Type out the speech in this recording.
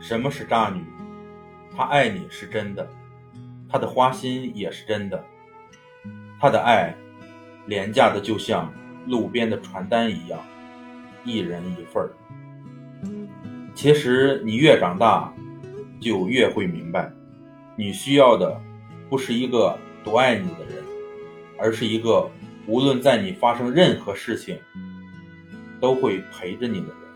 什么是渣女？她爱你是真的，她的花心也是真的，她的爱廉价的就像路边的传单一样，一人一份儿。其实你越长大，就越会明白，你需要的不是一个多爱你的人，而是一个无论在你发生任何事情，都会陪着你的人。